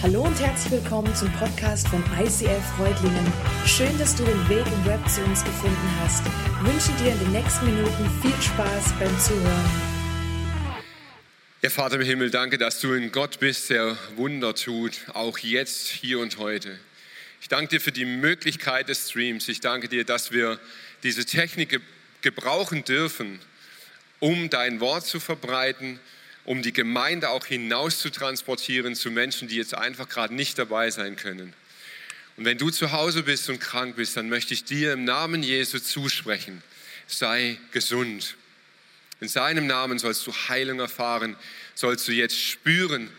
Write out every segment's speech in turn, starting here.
Hallo und herzlich willkommen zum Podcast von ICF Freudlingen. Schön, dass du den Weg im Web zu uns gefunden hast. Ich wünsche dir in den nächsten Minuten viel Spaß beim Zuhören. Ja, Vater im Himmel, danke, dass du ein Gott bist, der Wunder tut, auch jetzt, hier und heute. Ich danke dir für die Möglichkeit des Streams. Ich danke dir, dass wir diese Technik gebrauchen dürfen, um dein Wort zu verbreiten um die Gemeinde auch hinaus zu transportieren zu Menschen, die jetzt einfach gerade nicht dabei sein können. Und wenn du zu Hause bist und krank bist, dann möchte ich dir im Namen Jesu zusprechen, sei gesund. In seinem Namen sollst du Heilung erfahren, sollst du jetzt spüren,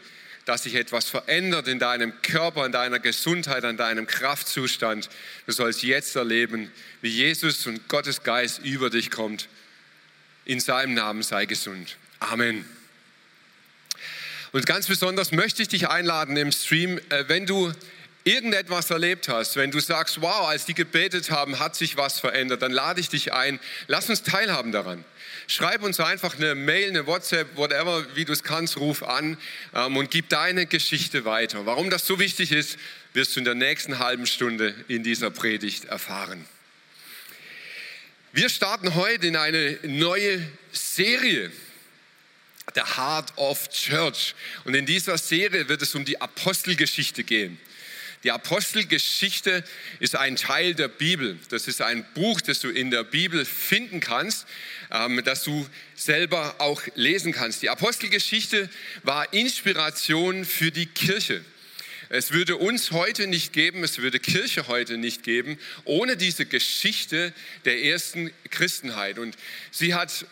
dass sich etwas verändert in deinem Körper, in deiner Gesundheit, an deinem Kraftzustand. Du sollst jetzt erleben, wie Jesus und Gottes Geist über dich kommt. In seinem Namen sei gesund. Amen. Und ganz besonders möchte ich dich einladen im Stream, äh, wenn du irgendetwas erlebt hast, wenn du sagst, wow, als die gebetet haben, hat sich was verändert, dann lade ich dich ein, lass uns teilhaben daran. Schreib uns einfach eine Mail, eine WhatsApp, whatever, wie du es kannst, ruf an ähm, und gib deine Geschichte weiter. Warum das so wichtig ist, wirst du in der nächsten halben Stunde in dieser Predigt erfahren. Wir starten heute in eine neue Serie. The Heart of Church. Und in dieser Serie wird es um die Apostelgeschichte gehen. Die Apostelgeschichte ist ein Teil der Bibel. Das ist ein Buch, das du in der Bibel finden kannst, ähm, das du selber auch lesen kannst. Die Apostelgeschichte war Inspiration für die Kirche. Es würde uns heute nicht geben, es würde Kirche heute nicht geben, ohne diese Geschichte der ersten Christenheit. Und sie hat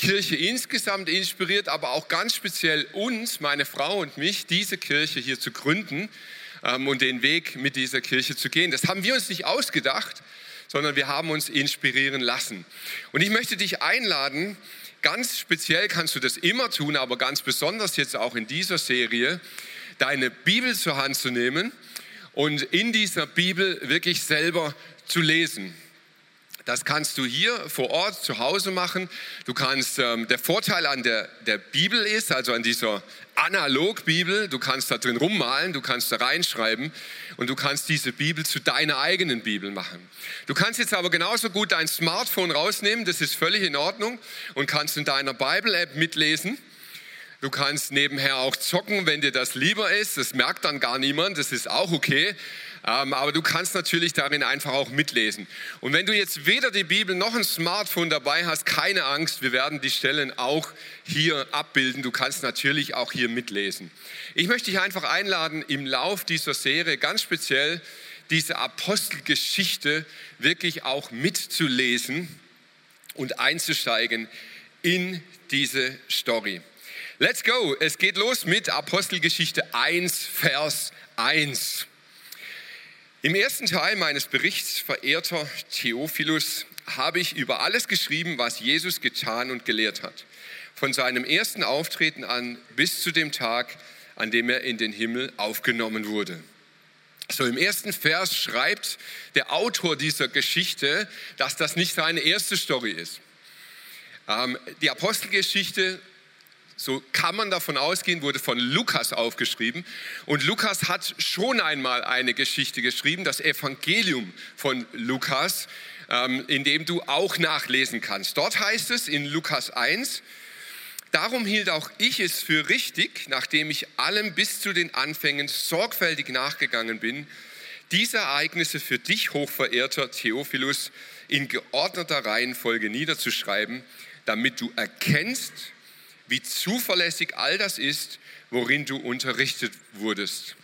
Kirche insgesamt inspiriert, aber auch ganz speziell uns, meine Frau und mich, diese Kirche hier zu gründen ähm, und den Weg mit dieser Kirche zu gehen. Das haben wir uns nicht ausgedacht, sondern wir haben uns inspirieren lassen. Und ich möchte dich einladen, ganz speziell kannst du das immer tun, aber ganz besonders jetzt auch in dieser Serie, deine Bibel zur Hand zu nehmen und in dieser Bibel wirklich selber zu lesen. Das kannst du hier vor Ort zu Hause machen. Du kannst, ähm, der Vorteil an der, der Bibel ist, also an dieser Analog-Bibel, du kannst da drin rummalen, du kannst da reinschreiben und du kannst diese Bibel zu deiner eigenen Bibel machen. Du kannst jetzt aber genauso gut dein Smartphone rausnehmen, das ist völlig in Ordnung und kannst in deiner Bible-App mitlesen. Du kannst nebenher auch zocken, wenn dir das lieber ist. Das merkt dann gar niemand, das ist auch okay. Ähm, aber du kannst natürlich darin einfach auch mitlesen. Und wenn du jetzt weder die Bibel noch ein Smartphone dabei hast, keine Angst, wir werden die Stellen auch hier abbilden. Du kannst natürlich auch hier mitlesen. Ich möchte dich einfach einladen, im Lauf dieser Serie ganz speziell diese Apostelgeschichte wirklich auch mitzulesen und einzusteigen in diese Story. Let's go. Es geht los mit Apostelgeschichte 1, Vers 1. Im ersten Teil meines Berichts, verehrter Theophilus, habe ich über alles geschrieben, was Jesus getan und gelehrt hat. Von seinem ersten Auftreten an bis zu dem Tag, an dem er in den Himmel aufgenommen wurde. So im ersten Vers schreibt der Autor dieser Geschichte, dass das nicht seine erste Story ist. Ähm, die Apostelgeschichte so kann man davon ausgehen, wurde von Lukas aufgeschrieben. Und Lukas hat schon einmal eine Geschichte geschrieben, das Evangelium von Lukas, ähm, in dem du auch nachlesen kannst. Dort heißt es in Lukas 1, Darum hielt auch ich es für richtig, nachdem ich allem bis zu den Anfängen sorgfältig nachgegangen bin, diese Ereignisse für dich, hochverehrter Theophilus, in geordneter Reihenfolge niederzuschreiben, damit du erkennst, wie zuverlässig all das ist, worin du unterrichtet wurdest.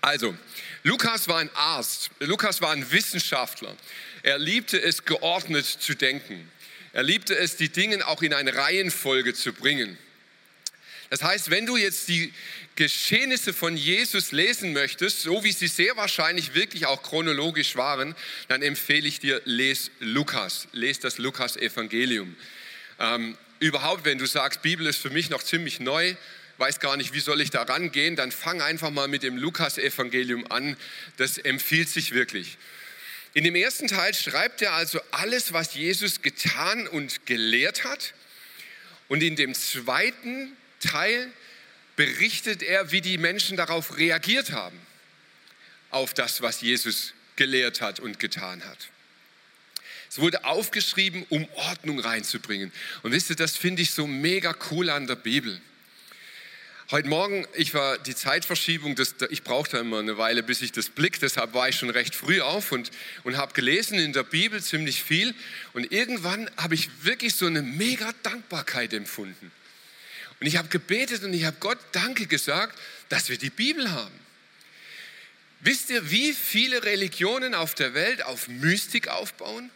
Also, Lukas war ein Arzt, Lukas war ein Wissenschaftler. Er liebte es, geordnet zu denken. Er liebte es, die Dinge auch in eine Reihenfolge zu bringen. Das heißt, wenn du jetzt die Geschehnisse von Jesus lesen möchtest, so wie sie sehr wahrscheinlich wirklich auch chronologisch waren, dann empfehle ich dir, les Lukas, les das Lukas-Evangelium. Ähm, überhaupt, wenn du sagst, Bibel ist für mich noch ziemlich neu, weiß gar nicht, wie soll ich da rangehen, dann fang einfach mal mit dem Lukas-Evangelium an. Das empfiehlt sich wirklich. In dem ersten Teil schreibt er also alles, was Jesus getan und gelehrt hat. Und in dem zweiten Teil berichtet er, wie die Menschen darauf reagiert haben, auf das, was Jesus gelehrt hat und getan hat. Es wurde aufgeschrieben, um Ordnung reinzubringen. Und wisst ihr, das finde ich so mega cool an der Bibel. Heute Morgen, ich war die Zeitverschiebung, das, ich brauchte immer eine Weile, bis ich das blick, deshalb war ich schon recht früh auf und, und habe gelesen in der Bibel ziemlich viel. Und irgendwann habe ich wirklich so eine mega Dankbarkeit empfunden. Und ich habe gebetet und ich habe Gott Danke gesagt, dass wir die Bibel haben. Wisst ihr, wie viele Religionen auf der Welt auf Mystik aufbauen?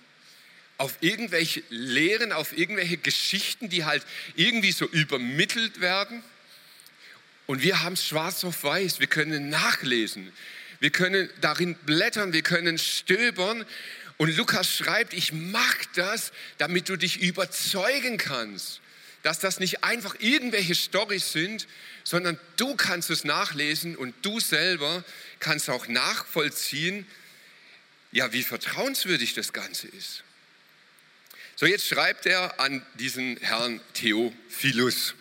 Auf irgendwelche Lehren, auf irgendwelche Geschichten, die halt irgendwie so übermittelt werden. Und wir haben es schwarz auf weiß, wir können nachlesen, wir können darin blättern, wir können stöbern. Und Lukas schreibt, ich mag das, damit du dich überzeugen kannst, dass das nicht einfach irgendwelche Storys sind, sondern du kannst es nachlesen und du selber kannst auch nachvollziehen, ja, wie vertrauenswürdig das Ganze ist. So, jetzt schreibt er an diesen Herrn Theophilus.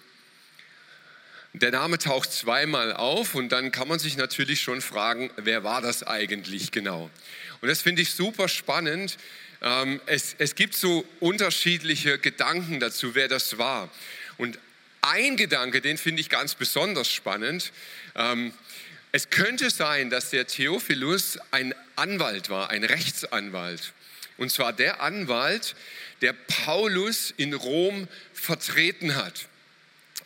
Der Name taucht zweimal auf und dann kann man sich natürlich schon fragen, wer war das eigentlich genau? Und das finde ich super spannend. Ähm, es, es gibt so unterschiedliche Gedanken dazu, wer das war. Und ein Gedanke, den finde ich ganz besonders spannend. Ähm, es könnte sein, dass der Theophilus ein Anwalt war, ein Rechtsanwalt. Und zwar der Anwalt, der Paulus in Rom vertreten hat.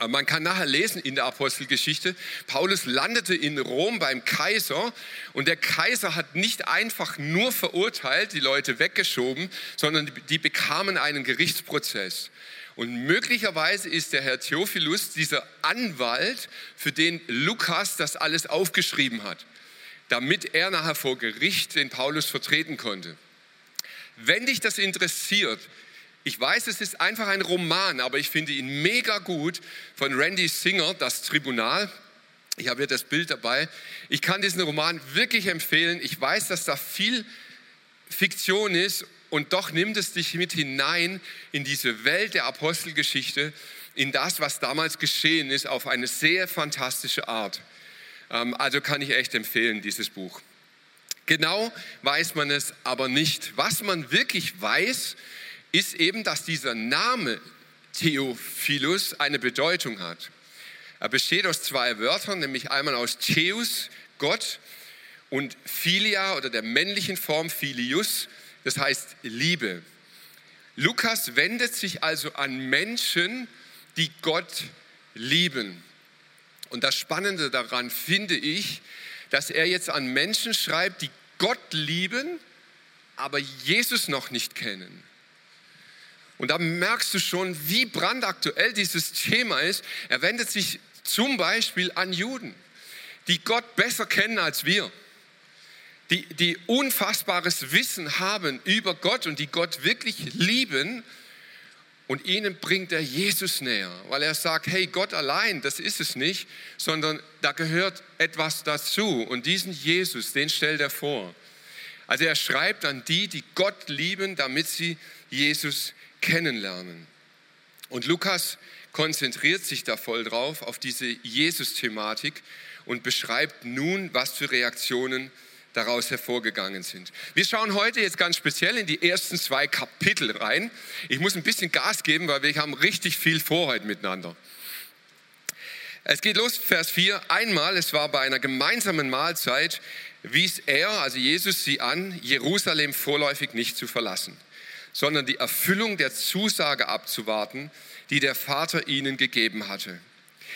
Man kann nachher lesen in der Apostelgeschichte, Paulus landete in Rom beim Kaiser und der Kaiser hat nicht einfach nur verurteilt, die Leute weggeschoben, sondern die bekamen einen Gerichtsprozess. Und möglicherweise ist der Herr Theophilus dieser Anwalt, für den Lukas das alles aufgeschrieben hat, damit er nachher vor Gericht den Paulus vertreten konnte. Wenn dich das interessiert, ich weiß, es ist einfach ein Roman, aber ich finde ihn mega gut von Randy Singer, Das Tribunal. Ich habe hier das Bild dabei. Ich kann diesen Roman wirklich empfehlen. Ich weiß, dass da viel Fiktion ist und doch nimmt es dich mit hinein in diese Welt der Apostelgeschichte, in das, was damals geschehen ist, auf eine sehr fantastische Art. Ähm, also kann ich echt empfehlen, dieses Buch. Genau weiß man es aber nicht. Was man wirklich weiß, ist eben, dass dieser Name Theophilus eine Bedeutung hat. Er besteht aus zwei Wörtern, nämlich einmal aus Theus, Gott, und Philia oder der männlichen Form Philius, das heißt Liebe. Lukas wendet sich also an Menschen, die Gott lieben. Und das Spannende daran finde ich, dass er jetzt an Menschen schreibt, die Gott lieben, aber Jesus noch nicht kennen. Und da merkst du schon, wie brandaktuell dieses Thema ist. Er wendet sich zum Beispiel an Juden, die Gott besser kennen als wir, die, die unfassbares Wissen haben über Gott und die Gott wirklich lieben. Und ihnen bringt er Jesus näher, weil er sagt, hey, Gott allein, das ist es nicht, sondern da gehört etwas dazu. Und diesen Jesus, den stellt er vor. Also er schreibt an die, die Gott lieben, damit sie Jesus kennenlernen. Und Lukas konzentriert sich da voll drauf, auf diese Jesus-Thematik und beschreibt nun, was für Reaktionen daraus hervorgegangen sind. Wir schauen heute jetzt ganz speziell in die ersten zwei Kapitel rein. Ich muss ein bisschen Gas geben, weil wir haben richtig viel vor heute miteinander. Es geht los, Vers 4. Einmal, es war bei einer gemeinsamen Mahlzeit, wies er, also Jesus, sie an, Jerusalem vorläufig nicht zu verlassen, sondern die Erfüllung der Zusage abzuwarten, die der Vater ihnen gegeben hatte.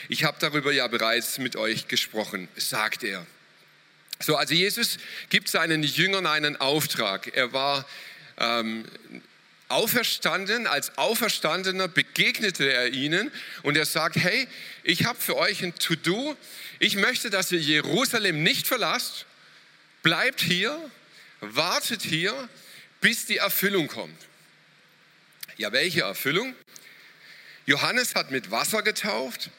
Ich habe darüber ja bereits mit euch gesprochen, sagt er. So, also Jesus gibt seinen Jüngern einen Auftrag. Er war ähm, auferstanden, als Auferstandener begegnete er ihnen und er sagt, hey, ich habe für euch ein To-Do. Ich möchte, dass ihr Jerusalem nicht verlasst. Bleibt hier, wartet hier, bis die Erfüllung kommt. Ja, welche Erfüllung? Johannes hat mit Wasser getauft,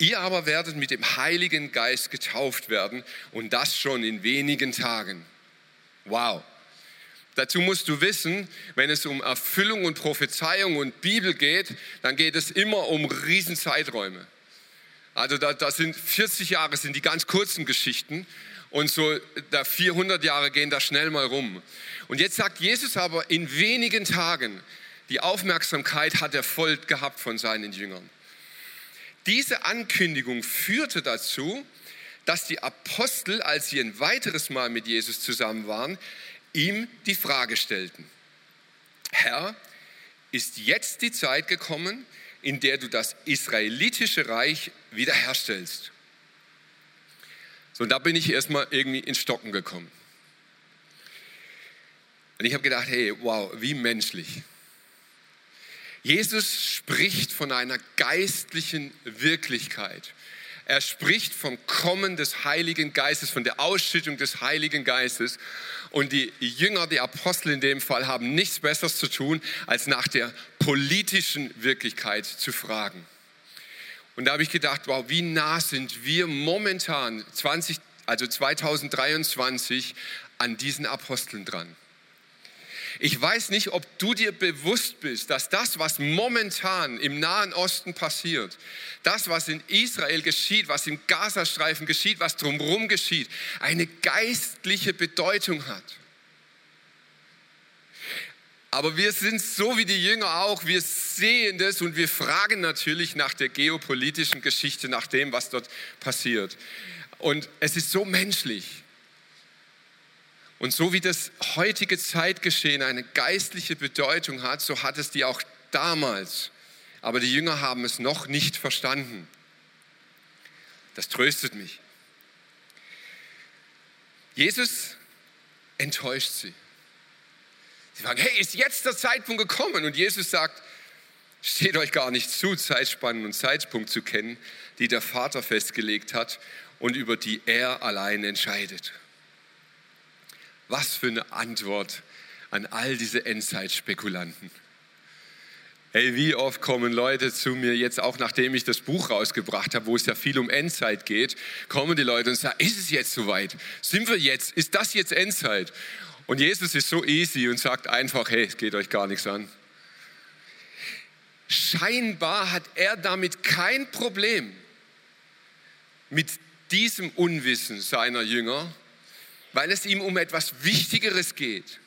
ihr aber werdet mit dem Heiligen Geist getauft werden und das schon in wenigen Tagen. Wow. Dazu musst du wissen, wenn es um Erfüllung und Prophezeiung und Bibel geht, dann geht es immer um Riesenzeiträume. Also da, da sind 40 Jahre sind die ganz kurzen Geschichten und so da 400 Jahre gehen da schnell mal rum. Und jetzt sagt Jesus aber in wenigen Tagen, die Aufmerksamkeit hat er voll gehabt von seinen Jüngern. Diese Ankündigung führte dazu, dass die Apostel, als sie ein weiteres Mal mit Jesus zusammen waren, ihm die Frage stellten, Herr, ist jetzt die Zeit gekommen, in der du das israelitische Reich wiederherstellst? So, und da bin ich erstmal irgendwie ins Stocken gekommen. Und ich habe gedacht, hey, wow, wie menschlich. Jesus spricht von einer geistlichen Wirklichkeit. Er spricht vom Kommen des Heiligen Geistes, von der Ausschüttung des Heiligen Geistes. Und die Jünger, die Apostel in dem Fall, haben nichts Besseres zu tun, als nach der politischen Wirklichkeit zu fragen. Und da habe ich gedacht, wow, wie nah sind wir momentan, 20, also 2023, an diesen Aposteln dran. Ich weiß nicht, ob du dir bewusst bist, dass das, was momentan im Nahen Osten passiert, das, was in Israel geschieht, was im Gazastreifen geschieht, was drumherum geschieht, eine geistliche Bedeutung hat. Aber wir sind so wie die Jünger auch, wir sehen das und wir fragen natürlich nach der geopolitischen Geschichte, nach dem, was dort passiert. Und es ist so menschlich. Und so wie das heutige Zeitgeschehen eine geistliche Bedeutung hat, so hat es die auch damals. Aber die Jünger haben es noch nicht verstanden. Das tröstet mich. Jesus enttäuscht sie. Sie fragen, hey, ist jetzt der Zeitpunkt gekommen? Und Jesus sagt, steht euch gar nicht zu, Zeitspannen und Zeitpunkt zu kennen, die der Vater festgelegt hat und über die er allein entscheidet. Was für eine Antwort an all diese Endzeitspekulanten. Hey, wie oft kommen Leute zu mir jetzt, auch nachdem ich das Buch rausgebracht habe, wo es ja viel um Endzeit geht, kommen die Leute und sagen, ist es jetzt soweit? Sind wir jetzt? Ist das jetzt Endzeit? Und Jesus ist so easy und sagt einfach, hey, es geht euch gar nichts an. Scheinbar hat er damit kein Problem mit diesem Unwissen seiner Jünger, weil es ihm um etwas Wichtigeres geht.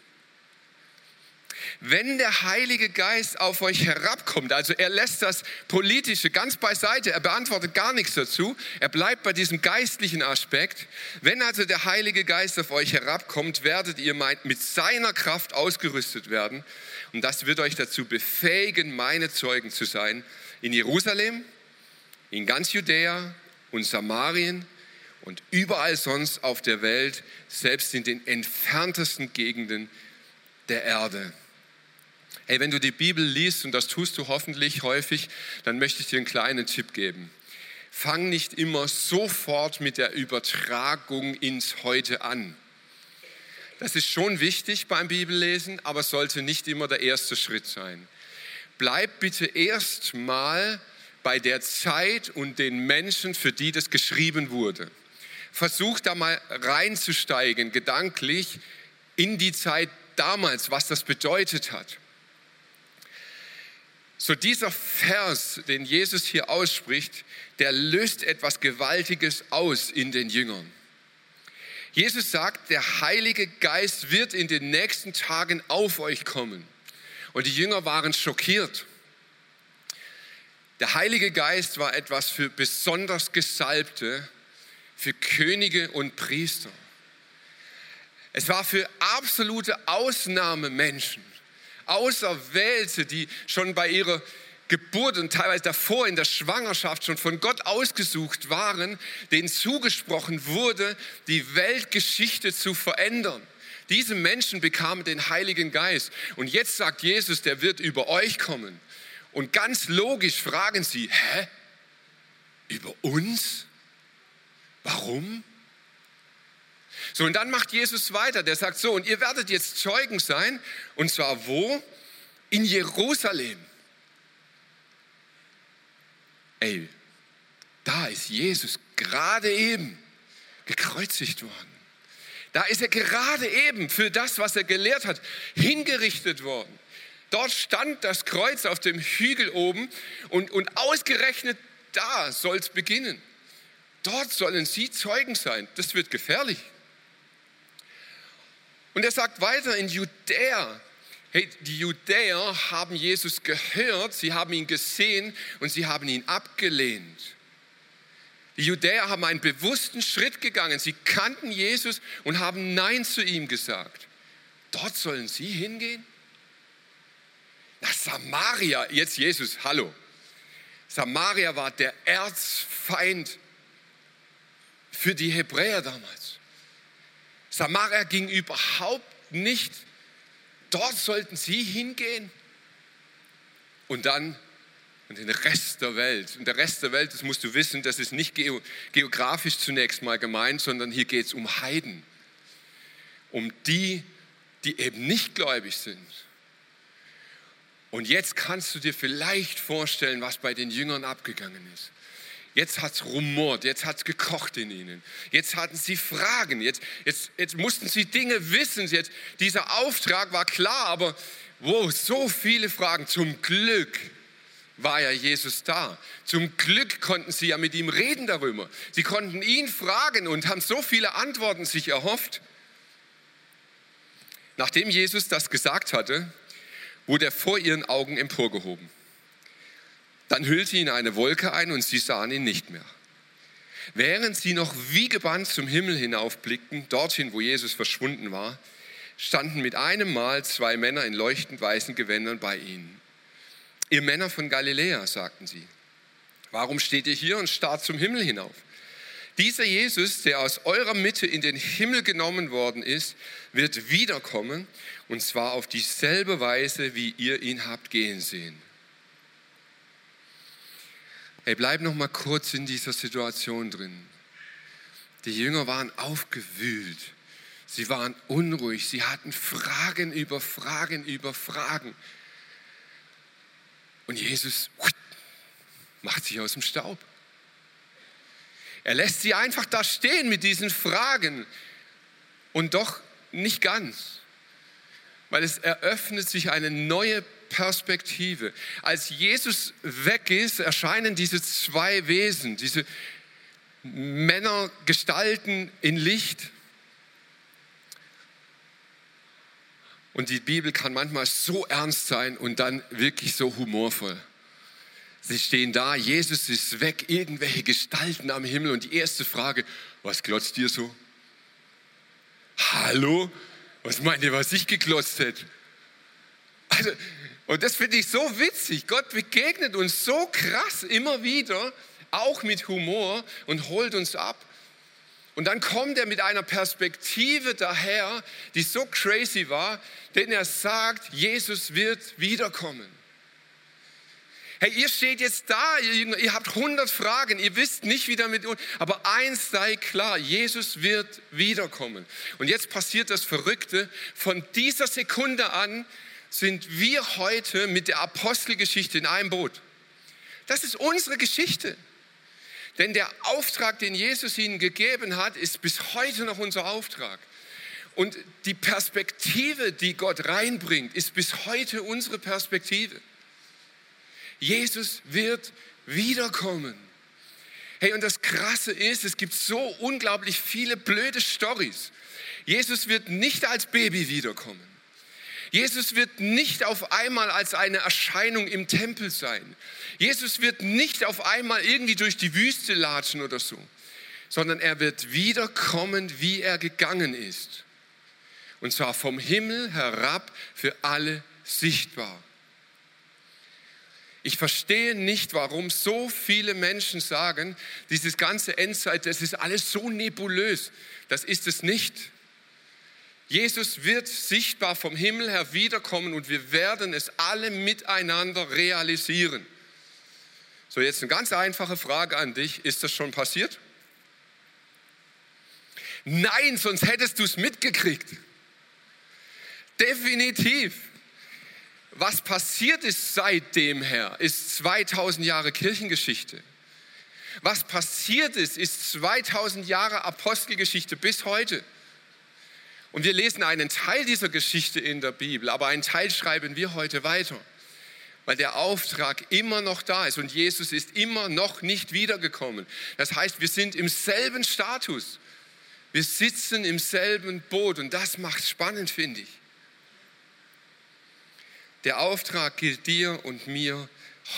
Wenn der Heilige Geist auf euch herabkommt, also er lässt das Politische ganz beiseite, er beantwortet gar nichts dazu, er bleibt bei diesem geistlichen Aspekt. Wenn also der Heilige Geist auf euch herabkommt, werdet ihr mit seiner Kraft ausgerüstet werden und das wird euch dazu befähigen, meine Zeugen zu sein in Jerusalem, in ganz Judäa und Samarien und überall sonst auf der Welt, selbst in den entferntesten Gegenden der Erde. Hey, wenn du die Bibel liest, und das tust du hoffentlich häufig, dann möchte ich dir einen kleinen Tipp geben. Fang nicht immer sofort mit der Übertragung ins Heute an. Das ist schon wichtig beim Bibellesen, aber sollte nicht immer der erste Schritt sein. Bleib bitte erst mal bei der Zeit und den Menschen, für die das geschrieben wurde versuch da mal reinzusteigen, gedanklich in die Zeit damals, was das bedeutet hat. So dieser Vers, den Jesus hier ausspricht, der löst etwas Gewaltiges aus in den Jüngern. Jesus sagt, der Heilige Geist wird in den nächsten Tagen auf euch kommen. Und die Jünger waren schockiert. Der Heilige Geist war etwas für besonders Gesalbte, für Könige und Priester. Es war für absolute Ausnahmemenschen, Auserwählte, die schon bei ihrer Geburt und teilweise davor in der Schwangerschaft schon von Gott ausgesucht waren, denen zugesprochen wurde, die Weltgeschichte zu verändern. Diese Menschen bekamen den Heiligen Geist. Und jetzt sagt Jesus, der wird über euch kommen. Und ganz logisch fragen sie, hä? Über uns? Warum? So, und dann macht Jesus weiter. Der sagt so, und ihr werdet jetzt Zeugen sein. Und zwar wo? In Jerusalem. Ey, da ist Jesus gerade eben gekreuzigt worden. Da ist er gerade eben für das, was er gelehrt hat, hingerichtet worden. Dort stand das Kreuz auf dem Hügel oben und, und ausgerechnet da soll es beginnen. Dort sollen sie Zeugen sein. Das wird gefährlich. Und er sagt weiter in Judäa, hey, die Judäer haben Jesus gehört, sie haben ihn gesehen und sie haben ihn abgelehnt. Die Judäer haben einen bewussten Schritt gegangen. Sie kannten Jesus und haben Nein zu ihm gesagt. Dort sollen sie hingehen? Nach Samaria, jetzt Jesus, hallo. Samaria war der Erzfeind für die Hebräer damals. Samaria ging überhaupt nicht. Dort sollten sie hingehen. Und dann und den Rest der Welt. Und der Rest der Welt, das musst du wissen, das ist nicht geografisch zunächst mal gemeint, sondern hier geht es um Heiden. Um die, die eben nicht gläubig sind. Und jetzt kannst du dir vielleicht vorstellen, was bei den Jüngern abgegangen ist. Jetzt hat es rumort, jetzt hat es gekocht in ihnen. Jetzt hatten sie Fragen, jetzt, jetzt, jetzt mussten sie Dinge wissen. Jetzt, dieser Auftrag war klar, aber wow, so viele Fragen. Zum Glück war ja Jesus da. Zum Glück konnten sie ja mit ihm reden darüber. Sie konnten ihn fragen und haben so viele Antworten sich erhofft. Nachdem Jesus das gesagt hatte, wurde er vor ihren Augen emporgehoben. Dann hüllte ihn eine Wolke ein und sie sahen ihn nicht mehr. Während sie noch wie gebannt zum Himmel hinaufblickten, dorthin, wo Jesus verschwunden war, standen mit einem Mal zwei Männer in leuchtend weißen Gewändern bei ihnen. Ihr Männer von Galiläa, sagten sie, warum steht ihr hier und starrt zum Himmel hinauf? Dieser Jesus, der aus eurer Mitte in den Himmel genommen worden ist, wird wiederkommen und zwar auf dieselbe Weise, wie ihr ihn habt gehen sehen. Hey, bleib noch mal kurz in dieser Situation drin. Die Jünger waren aufgewühlt. Sie waren unruhig. Sie hatten Fragen über Fragen über Fragen. Und Jesus macht sich aus dem Staub. Er lässt sie einfach da stehen mit diesen Fragen und doch nicht ganz, weil es eröffnet sich eine neue Perspektive. Als Jesus weg ist, erscheinen diese zwei Wesen, diese Männergestalten in Licht. Und die Bibel kann manchmal so ernst sein und dann wirklich so humorvoll. Sie stehen da, Jesus ist weg, irgendwelche Gestalten am Himmel und die erste Frage, was glotzt ihr so? Hallo? Was meint ihr, was ich geklotzt hätte? Also, und das finde ich so witzig. Gott begegnet uns so krass immer wieder, auch mit Humor und holt uns ab. Und dann kommt er mit einer Perspektive daher, die so crazy war, denn er sagt, Jesus wird wiederkommen. Hey, ihr steht jetzt da, ihr, ihr habt 100 Fragen, ihr wisst nicht, wie damit, aber eins sei klar, Jesus wird wiederkommen. Und jetzt passiert das Verrückte, von dieser Sekunde an sind wir heute mit der Apostelgeschichte in einem Boot. Das ist unsere Geschichte. Denn der Auftrag, den Jesus ihnen gegeben hat, ist bis heute noch unser Auftrag. Und die Perspektive, die Gott reinbringt, ist bis heute unsere Perspektive. Jesus wird wiederkommen. Hey, und das Krasse ist, es gibt so unglaublich viele blöde Stories. Jesus wird nicht als Baby wiederkommen. Jesus wird nicht auf einmal als eine Erscheinung im Tempel sein. Jesus wird nicht auf einmal irgendwie durch die Wüste latschen oder so, sondern er wird wiederkommen, wie er gegangen ist. Und zwar vom Himmel herab für alle sichtbar. Ich verstehe nicht, warum so viele Menschen sagen, dieses ganze Endzeit, das ist alles so nebulös. Das ist es nicht. Jesus wird sichtbar vom Himmel her wiederkommen und wir werden es alle miteinander realisieren. So, jetzt eine ganz einfache Frage an dich. Ist das schon passiert? Nein, sonst hättest du es mitgekriegt. Definitiv was passiert ist seitdem her, ist 2000 Jahre Kirchengeschichte. Was passiert ist, ist 2000 Jahre Apostelgeschichte bis heute. Und wir lesen einen Teil dieser Geschichte in der Bibel, aber einen Teil schreiben wir heute weiter. weil der Auftrag immer noch da ist und Jesus ist immer noch nicht wiedergekommen. Das heißt, wir sind im selben Status. Wir sitzen im selben Boot und das macht spannend, finde ich. Der Auftrag gilt dir und mir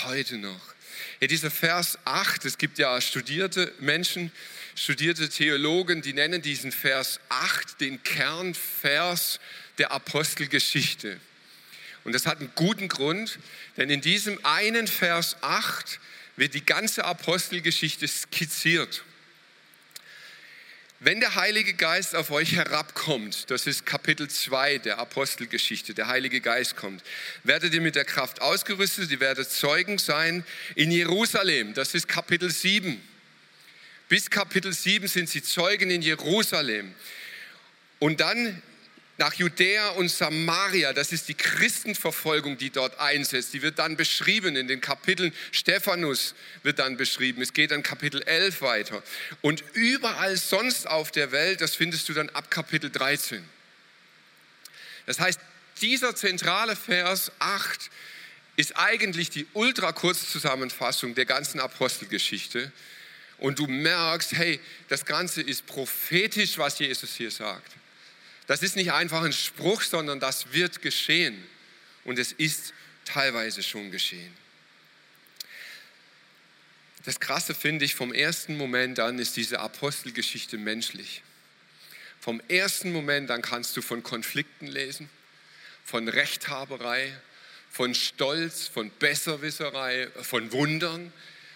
heute noch. Ja, dieser Vers 8, es gibt ja studierte Menschen, studierte Theologen, die nennen diesen Vers 8 den Kernvers der Apostelgeschichte. Und das hat einen guten Grund, denn in diesem einen Vers 8 wird die ganze Apostelgeschichte skizziert. Wenn der Heilige Geist auf euch herabkommt, das ist Kapitel 2 der Apostelgeschichte, der Heilige Geist kommt, werdet ihr mit der Kraft ausgerüstet, ihr werdet Zeugen sein in Jerusalem, das ist Kapitel 7. Bis Kapitel 7 sind sie Zeugen in Jerusalem. Und dann nach Judäa und Samaria. Das ist die Christenverfolgung, die dort einsetzt. Die wird dann beschrieben in den Kapiteln. Stephanus wird dann beschrieben. Es geht dann Kapitel 11 weiter. Und überall sonst auf der Welt, das findest du dann ab Kapitel 13. Das heißt, dieser zentrale Vers 8 ist eigentlich die ultra-Kurzzusammenfassung der ganzen Apostelgeschichte. Und du merkst, hey, das Ganze ist prophetisch, was Jesus hier sagt. Das ist nicht einfach ein Spruch, sondern das wird geschehen. Und es ist teilweise schon geschehen. Das Krasse finde ich, vom ersten Moment an ist diese Apostelgeschichte menschlich. Vom ersten Moment an kannst du von Konflikten lesen, von Rechthaberei, von Stolz, von Besserwisserei, von Wundern,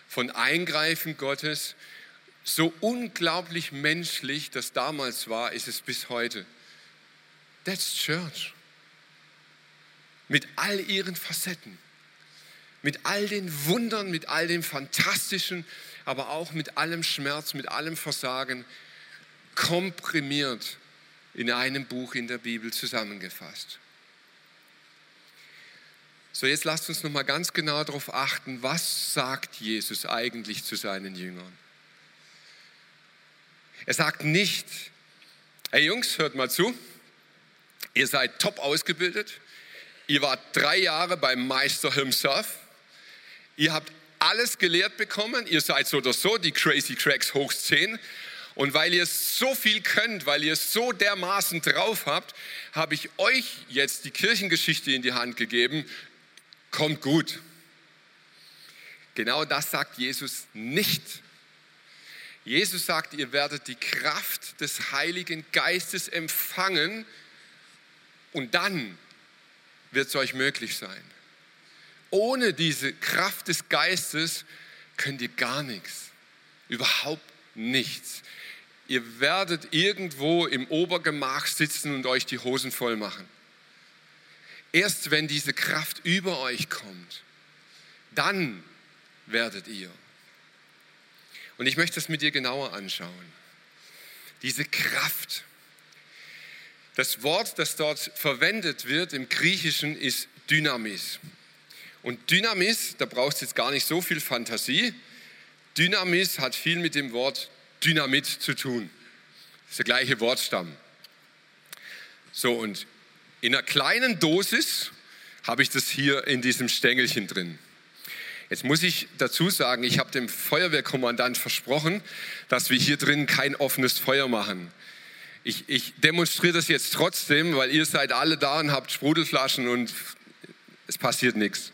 von Eingreifen Gottes. So unglaublich menschlich das damals war, ist es bis heute. That's Church. Mit all ihren Facetten, mit all den Wundern, mit all dem Fantastischen, aber auch mit allem Schmerz, mit allem Versagen, komprimiert in einem Buch in der Bibel zusammengefasst. So, jetzt lasst uns noch mal ganz genau darauf achten, was sagt Jesus eigentlich zu seinen Jüngern? Er sagt nicht, hey Jungs, hört mal zu, Ihr seid top ausgebildet. Ihr wart drei Jahre beim Meister himself. Ihr habt alles gelehrt bekommen. Ihr seid so oder so die Crazy Cracks hoch 10. Und weil ihr so viel könnt, weil ihr so dermaßen drauf habt, habe ich euch jetzt die Kirchengeschichte in die Hand gegeben. Kommt gut. Genau das sagt Jesus nicht. Jesus sagt, ihr werdet die Kraft des Heiligen Geistes empfangen, und dann wird es euch möglich sein. Ohne diese Kraft des Geistes könnt ihr gar nichts, überhaupt nichts. Ihr werdet irgendwo im Obergemach sitzen und euch die Hosen voll machen. Erst wenn diese Kraft über euch kommt, dann werdet ihr. Und ich möchte das mit dir genauer anschauen. Diese Kraft, das Wort, das dort verwendet wird im Griechischen, ist Dynamis. Und Dynamis, da braucht es jetzt gar nicht so viel Fantasie. Dynamis hat viel mit dem Wort Dynamit zu tun. Das ist der gleiche Wortstamm. So, und in einer kleinen Dosis habe ich das hier in diesem Stängelchen drin. Jetzt muss ich dazu sagen, ich habe dem Feuerwehrkommandant versprochen, dass wir hier drin kein offenes Feuer machen ich, ich demonstriere das jetzt trotzdem, weil ihr seid alle da und habt Sprudelflaschen und es passiert nichts.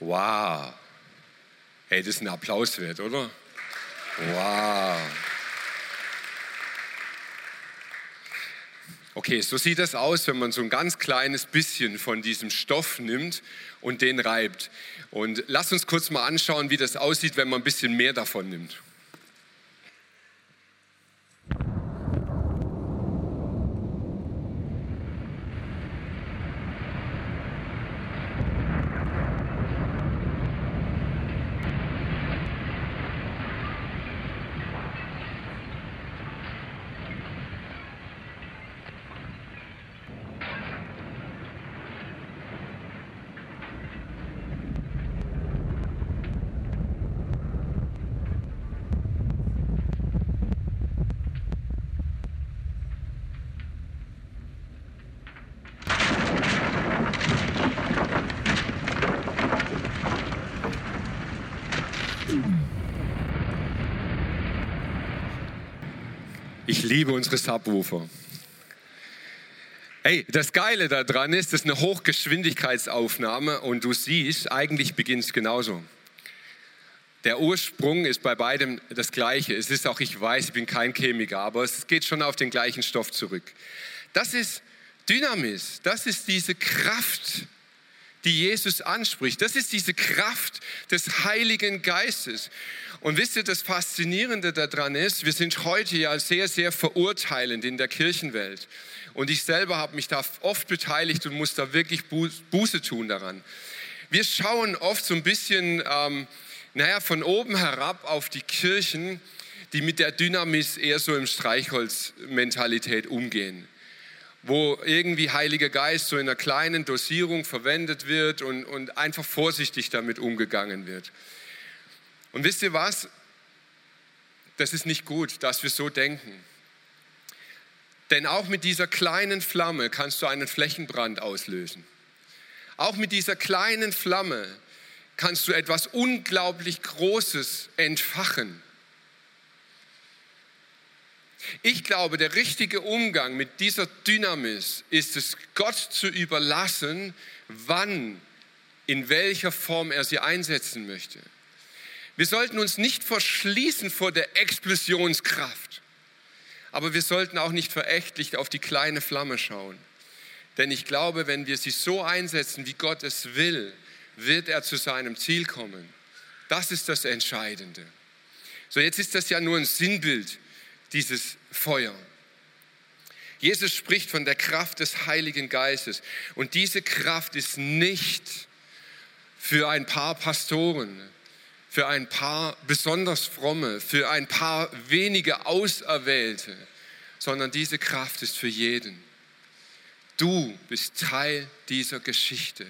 Wow. Hey, das ist ein Applaus wert, oder? Wow. Okay, so sieht das aus, wenn man so ein ganz kleines bisschen von diesem Stoff nimmt und den reibt. Und lasst uns kurz mal anschauen, wie das aussieht, wenn man ein bisschen mehr davon nimmt. Ich liebe unsere Subwoofer. Hey, das Geile daran ist, das ist eine Hochgeschwindigkeitsaufnahme und du siehst, eigentlich beginnt es genauso. Der Ursprung ist bei beidem das gleiche. Es ist auch, ich weiß, ich bin kein Chemiker, aber es geht schon auf den gleichen Stoff zurück. Das ist Dynamis, das ist diese Kraft, die Jesus anspricht. Das ist diese Kraft des Heiligen Geistes. Und wisst ihr, das Faszinierende daran ist, wir sind heute ja sehr, sehr verurteilend in der Kirchenwelt. Und ich selber habe mich da oft beteiligt und muss da wirklich Buße tun daran. Wir schauen oft so ein bisschen, ähm, naja, von oben herab auf die Kirchen, die mit der Dynamis eher so im Streichholzmentalität umgehen wo irgendwie Heiliger Geist so in einer kleinen Dosierung verwendet wird und, und einfach vorsichtig damit umgegangen wird. Und wisst ihr was? Das ist nicht gut, dass wir so denken. Denn auch mit dieser kleinen Flamme kannst du einen Flächenbrand auslösen. Auch mit dieser kleinen Flamme kannst du etwas unglaublich Großes entfachen. Ich glaube, der richtige Umgang mit dieser Dynamis ist es, Gott zu überlassen, wann, in welcher Form er sie einsetzen möchte. Wir sollten uns nicht verschließen vor der Explosionskraft, aber wir sollten auch nicht verächtlich auf die kleine Flamme schauen. Denn ich glaube, wenn wir sie so einsetzen, wie Gott es will, wird er zu seinem Ziel kommen. Das ist das Entscheidende. So, jetzt ist das ja nur ein Sinnbild dieses Feuer. Jesus spricht von der Kraft des Heiligen Geistes. Und diese Kraft ist nicht für ein paar Pastoren, für ein paar besonders fromme, für ein paar wenige Auserwählte, sondern diese Kraft ist für jeden. Du bist Teil dieser Geschichte.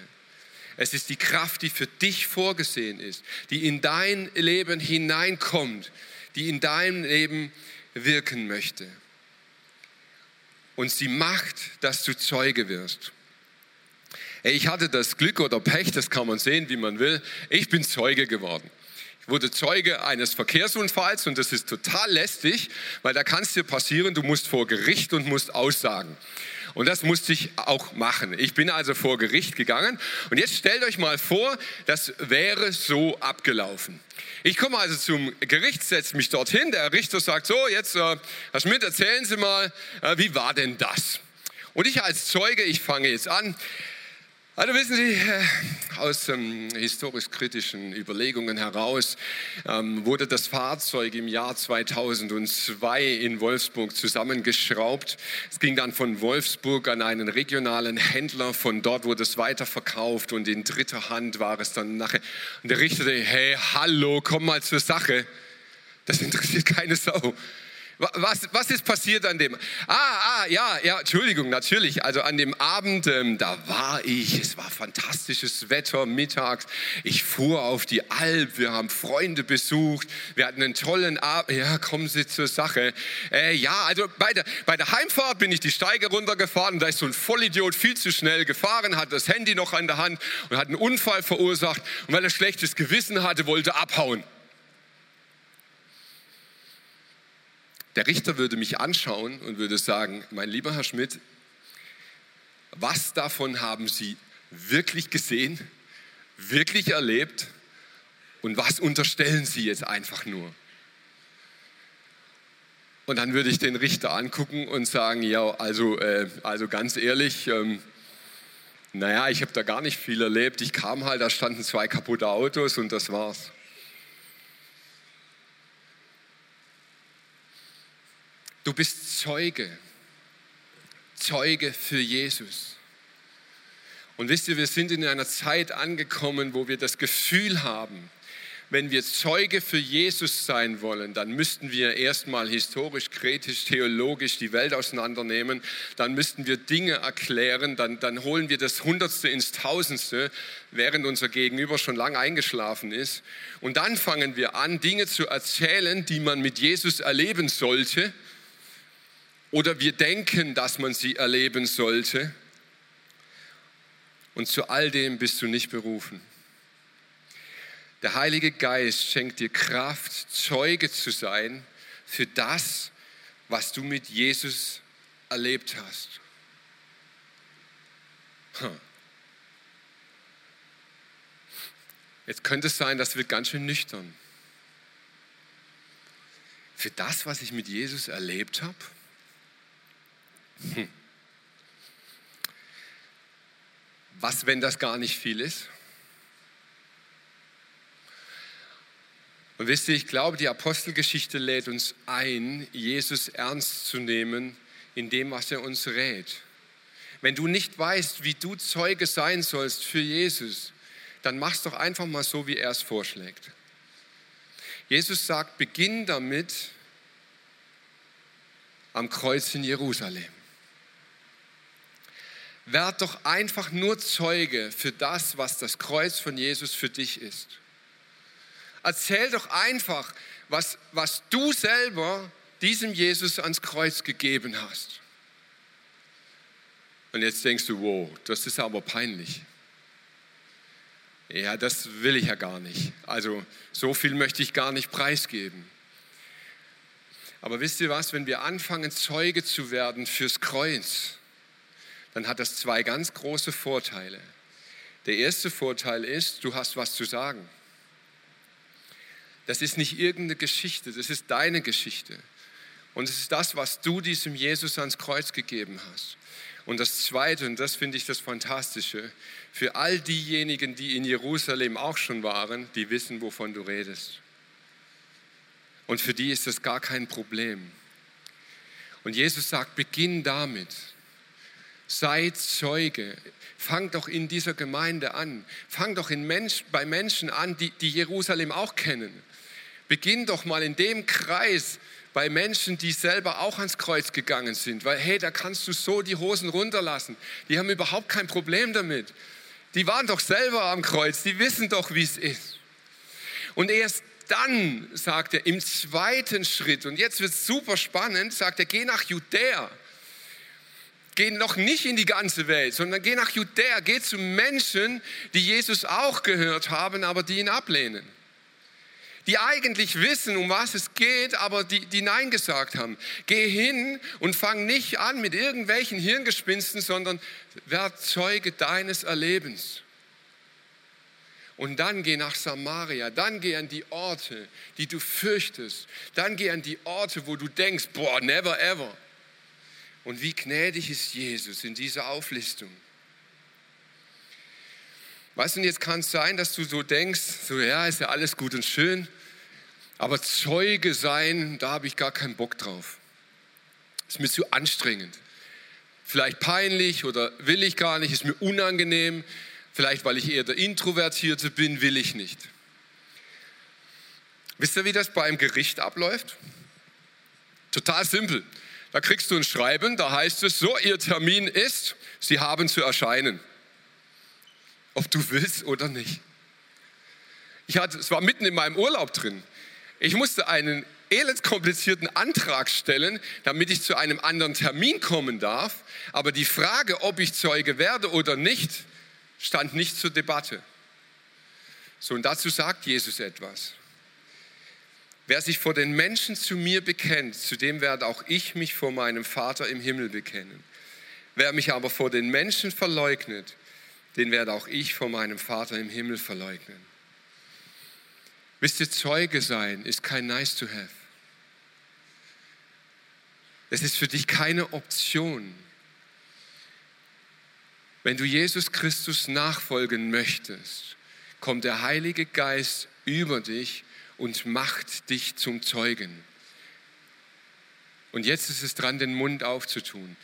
Es ist die Kraft, die für dich vorgesehen ist, die in dein Leben hineinkommt, die in deinem Leben wirken möchte. Und sie macht, dass du Zeuge wirst. Ich hatte das Glück oder Pech, das kann man sehen, wie man will. Ich bin Zeuge geworden. Ich wurde Zeuge eines Verkehrsunfalls und das ist total lästig, weil da kann es dir passieren, du musst vor Gericht und musst aussagen. Und das musste ich auch machen. Ich bin also vor Gericht gegangen. Und jetzt stellt euch mal vor, das wäre so abgelaufen. Ich komme also zum Gericht, setze mich dorthin. Der Richter sagt so, jetzt, äh, Herr Schmidt, erzählen Sie mal, äh, wie war denn das? Und ich als Zeuge, ich fange jetzt an. Also wissen Sie, äh, aus ähm, historisch-kritischen Überlegungen heraus ähm, wurde das Fahrzeug im Jahr 2002 in Wolfsburg zusammengeschraubt. Es ging dann von Wolfsburg an einen regionalen Händler, von dort wurde es weiterverkauft und in dritter Hand war es dann nachher. Und der Richter, hey, hallo, komm mal zur Sache. Das interessiert keine Sau. Was, was ist passiert an dem? Ah, ah, ja, ja, Entschuldigung, natürlich. Also an dem Abend, ähm, da war ich. Es war fantastisches Wetter mittags. Ich fuhr auf die Alp. Wir haben Freunde besucht. Wir hatten einen tollen Abend. Ja, kommen Sie zur Sache. Äh, ja, also bei der, bei der Heimfahrt bin ich die Steige runtergefahren. Da ist so ein Vollidiot viel zu schnell gefahren, hat das Handy noch an der Hand und hat einen Unfall verursacht. Und weil er schlechtes Gewissen hatte, wollte abhauen. Der Richter würde mich anschauen und würde sagen, mein lieber Herr Schmidt, was davon haben Sie wirklich gesehen, wirklich erlebt und was unterstellen Sie jetzt einfach nur? Und dann würde ich den Richter angucken und sagen, ja, also, äh, also ganz ehrlich, ähm, naja, ich habe da gar nicht viel erlebt. Ich kam halt, da standen zwei kaputte Autos und das war's. Du bist Zeuge. Zeuge für Jesus. Und wisst ihr, wir sind in einer Zeit angekommen, wo wir das Gefühl haben, wenn wir Zeuge für Jesus sein wollen, dann müssten wir erstmal historisch, kritisch, theologisch die Welt auseinandernehmen. Dann müssten wir Dinge erklären. Dann, dann holen wir das Hundertste ins Tausendste, während unser Gegenüber schon lang eingeschlafen ist. Und dann fangen wir an, Dinge zu erzählen, die man mit Jesus erleben sollte oder wir denken, dass man sie erleben sollte. Und zu all dem bist du nicht berufen. Der Heilige Geist schenkt dir Kraft, Zeuge zu sein für das, was du mit Jesus erlebt hast. Hm. Jetzt könnte es sein, das wird ganz schön nüchtern. Für das, was ich mit Jesus erlebt habe? Hm. Was, wenn das gar nicht viel ist? Und wisst ihr, ich glaube, die Apostelgeschichte lädt uns ein, Jesus ernst zu nehmen in dem, was er uns rät. Wenn du nicht weißt, wie du Zeuge sein sollst für Jesus, dann mach's doch einfach mal so, wie er es vorschlägt. Jesus sagt, beginn damit am Kreuz in Jerusalem. Werd doch einfach nur Zeuge für das, was das Kreuz von Jesus für dich ist. Erzähl doch einfach, was, was du selber diesem Jesus ans Kreuz gegeben hast. Und jetzt denkst du, wow, das ist aber peinlich. Ja, das will ich ja gar nicht. Also so viel möchte ich gar nicht preisgeben. Aber wisst ihr was, wenn wir anfangen, Zeuge zu werden fürs Kreuz, dann hat das zwei ganz große Vorteile. Der erste Vorteil ist, du hast was zu sagen. Das ist nicht irgendeine Geschichte, das ist deine Geschichte. Und es ist das, was du diesem Jesus ans Kreuz gegeben hast. Und das Zweite, und das finde ich das Fantastische, für all diejenigen, die in Jerusalem auch schon waren, die wissen, wovon du redest. Und für die ist das gar kein Problem. Und Jesus sagt, beginn damit. Sei Zeuge. Fang doch in dieser Gemeinde an. Fang doch Mensch, bei Menschen an, die, die Jerusalem auch kennen. Beginn doch mal in dem Kreis, bei Menschen, die selber auch ans Kreuz gegangen sind, weil hey, da kannst du so die Hosen runterlassen. Die haben überhaupt kein Problem damit. Die waren doch selber am Kreuz, die wissen doch, wie es ist. Und erst dann sagt er im zweiten Schritt, und jetzt wird es super spannend, sagt er, geh nach Judäa. Geh noch nicht in die ganze Welt, sondern geh nach Judäa, geh zu Menschen, die Jesus auch gehört haben, aber die ihn ablehnen die eigentlich wissen, um was es geht, aber die, die Nein gesagt haben. Geh hin und fang nicht an mit irgendwelchen Hirngespinsten, sondern werd Zeuge deines Erlebens. Und dann geh nach Samaria, dann geh an die Orte, die du fürchtest, dann geh an die Orte, wo du denkst, boah, never ever. Und wie gnädig ist Jesus in dieser Auflistung. Weißt du, jetzt kann es sein, dass du so denkst, so ja, ist ja alles gut und schön, aber Zeuge sein, da habe ich gar keinen Bock drauf. Ist mir zu anstrengend. Vielleicht peinlich oder will ich gar nicht, ist mir unangenehm. Vielleicht, weil ich eher der Introvertierte bin, will ich nicht. Wisst ihr, wie das beim Gericht abläuft? Total simpel. Da kriegst du ein Schreiben, da heißt es, so, Ihr Termin ist, Sie haben zu erscheinen ob du willst oder nicht. Ich hatte, es war mitten in meinem Urlaub drin. Ich musste einen elendskomplizierten Antrag stellen, damit ich zu einem anderen Termin kommen darf. Aber die Frage, ob ich Zeuge werde oder nicht, stand nicht zur Debatte. So, und dazu sagt Jesus etwas. Wer sich vor den Menschen zu mir bekennt, zu dem werde auch ich mich vor meinem Vater im Himmel bekennen. Wer mich aber vor den Menschen verleugnet, den werde auch ich vor meinem Vater im Himmel verleugnen. Wisst ihr, Zeuge sein ist kein Nice to have. Es ist für dich keine Option. Wenn du Jesus Christus nachfolgen möchtest, kommt der Heilige Geist über dich und macht dich zum Zeugen. Und jetzt ist es dran, den Mund aufzutun.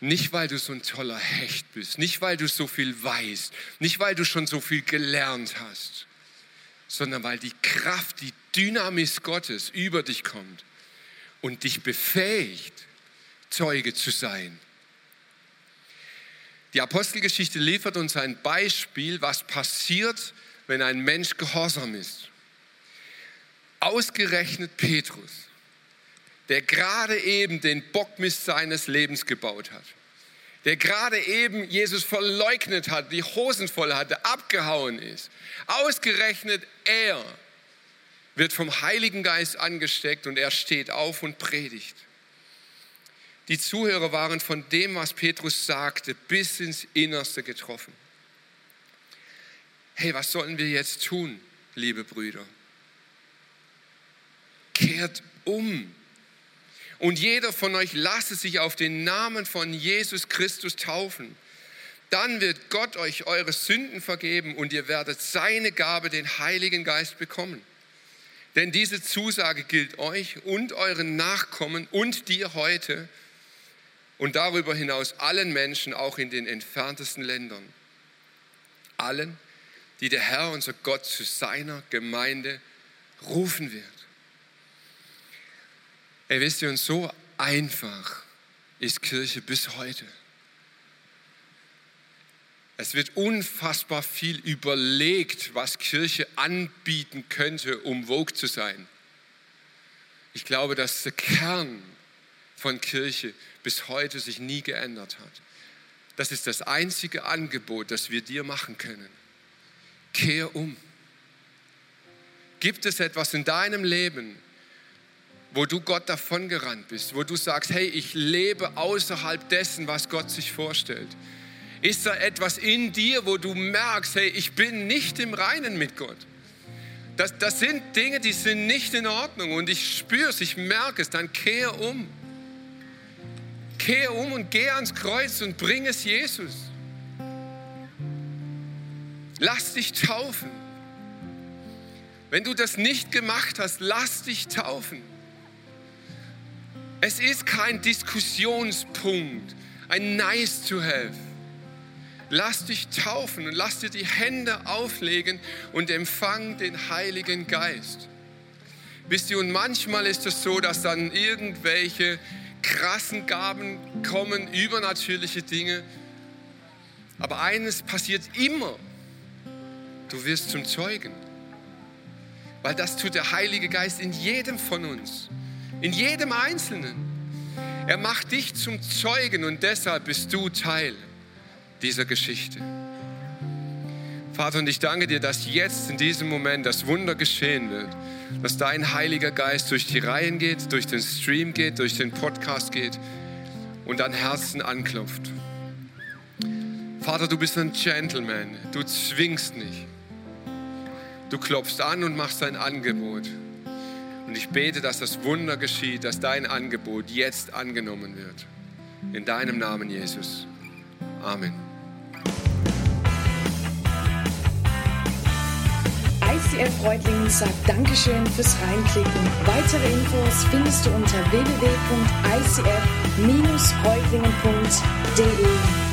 Nicht, weil du so ein toller Hecht bist, nicht, weil du so viel weißt, nicht, weil du schon so viel gelernt hast, sondern weil die Kraft, die Dynamis Gottes über dich kommt und dich befähigt, Zeuge zu sein. Die Apostelgeschichte liefert uns ein Beispiel, was passiert, wenn ein Mensch gehorsam ist. Ausgerechnet Petrus der gerade eben den Bockmist seines Lebens gebaut hat, der gerade eben Jesus verleugnet hat, die Hosen voll hatte, abgehauen ist. Ausgerechnet er wird vom Heiligen Geist angesteckt und er steht auf und predigt. Die Zuhörer waren von dem, was Petrus sagte, bis ins Innerste getroffen. Hey, was sollen wir jetzt tun, liebe Brüder? Kehrt um und jeder von euch lasse sich auf den Namen von Jesus Christus taufen. Dann wird Gott euch eure Sünden vergeben und ihr werdet seine Gabe, den Heiligen Geist, bekommen. Denn diese Zusage gilt euch und euren Nachkommen und dir heute und darüber hinaus allen Menschen, auch in den entferntesten Ländern. Allen, die der Herr, unser Gott, zu seiner Gemeinde rufen wird. Ey, wisst ihr, und so einfach ist Kirche bis heute. Es wird unfassbar viel überlegt, was Kirche anbieten könnte, um Vogue zu sein. Ich glaube, dass der Kern von Kirche bis heute sich nie geändert hat. Das ist das einzige Angebot, das wir dir machen können. Kehr um. Gibt es etwas in deinem Leben, wo du Gott davongerannt bist, wo du sagst, hey, ich lebe außerhalb dessen, was Gott sich vorstellt? Ist da etwas in dir, wo du merkst, hey, ich bin nicht im Reinen mit Gott? Das, das sind Dinge, die sind nicht in Ordnung und ich spüre es, ich merke es, dann kehr um. Kehr um und geh ans Kreuz und bring es Jesus. Lass dich taufen. Wenn du das nicht gemacht hast, lass dich taufen. Es ist kein Diskussionspunkt, ein Nice to have. Lass dich taufen und lass dir die Hände auflegen und empfang den Heiligen Geist. Wisst ihr, und manchmal ist es so, dass dann irgendwelche krassen Gaben kommen, übernatürliche Dinge. Aber eines passiert immer. Du wirst zum Zeugen. Weil das tut der Heilige Geist in jedem von uns in jedem Einzelnen. Er macht dich zum Zeugen und deshalb bist du Teil dieser Geschichte. Vater, und ich danke dir, dass jetzt in diesem Moment das Wunder geschehen wird, dass dein Heiliger Geist durch die Reihen geht, durch den Stream geht, durch den Podcast geht und an Herzen anklopft. Vater, du bist ein Gentleman, du zwingst nicht. Du klopfst an und machst ein Angebot. Und ich bete, dass das Wunder geschieht, dass dein Angebot jetzt angenommen wird. In deinem Namen, Jesus. Amen. ICF Reutlingen sagt Dankeschön fürs Reinklicken. Weitere Infos findest du unter www.icf-reutlingen.de.